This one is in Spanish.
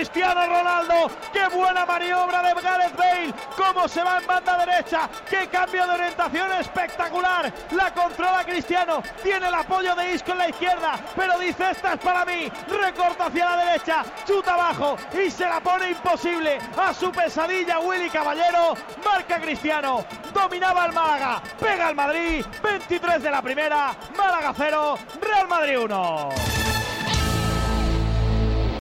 Cristiano Ronaldo. Qué buena maniobra de Gareth Bale. Cómo se va en banda derecha. Qué cambio de orientación espectacular. La controla Cristiano. Tiene el apoyo de Isco en la izquierda. Pero dice, esta es para mí. Recorta hacia la derecha. Chuta abajo. Y se la pone imposible. A su pesadilla Willy Caballero. Marca Cristiano. Dominaba el Málaga. Pega el Madrid. 23 de la primera. Málaga 0. Real Madrid 1.